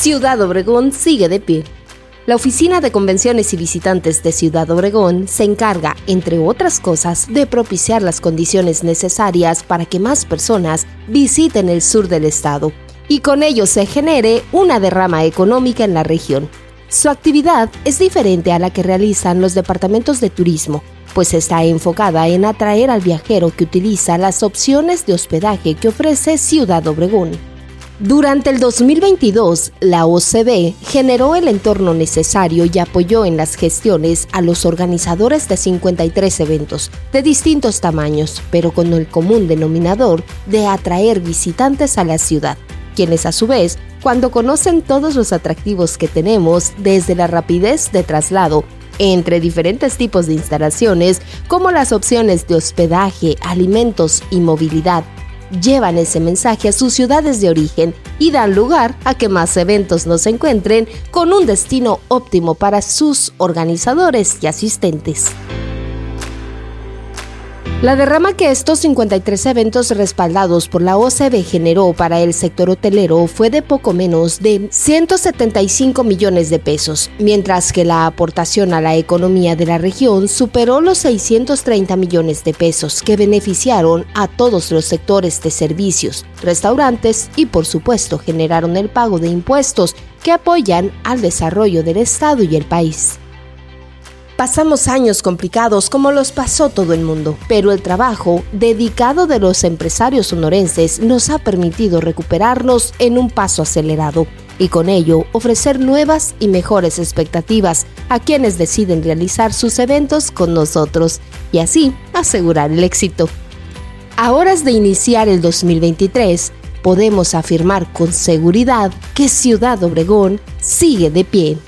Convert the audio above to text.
Ciudad Obregón sigue de pie. La Oficina de Convenciones y Visitantes de Ciudad Obregón se encarga, entre otras cosas, de propiciar las condiciones necesarias para que más personas visiten el sur del estado y con ello se genere una derrama económica en la región. Su actividad es diferente a la que realizan los departamentos de turismo, pues está enfocada en atraer al viajero que utiliza las opciones de hospedaje que ofrece Ciudad Obregón. Durante el 2022, la OCB generó el entorno necesario y apoyó en las gestiones a los organizadores de 53 eventos de distintos tamaños, pero con el común denominador de atraer visitantes a la ciudad, quienes a su vez, cuando conocen todos los atractivos que tenemos, desde la rapidez de traslado entre diferentes tipos de instalaciones, como las opciones de hospedaje, alimentos y movilidad, llevan ese mensaje a sus ciudades de origen y dan lugar a que más eventos nos encuentren con un destino óptimo para sus organizadores y asistentes. La derrama que estos 53 eventos respaldados por la OCB generó para el sector hotelero fue de poco menos de 175 millones de pesos, mientras que la aportación a la economía de la región superó los 630 millones de pesos que beneficiaron a todos los sectores de servicios, restaurantes y por supuesto generaron el pago de impuestos que apoyan al desarrollo del Estado y el país. Pasamos años complicados como los pasó todo el mundo, pero el trabajo dedicado de los empresarios sonorenses nos ha permitido recuperarnos en un paso acelerado y con ello ofrecer nuevas y mejores expectativas a quienes deciden realizar sus eventos con nosotros y así asegurar el éxito. A horas de iniciar el 2023, podemos afirmar con seguridad que Ciudad Obregón sigue de pie.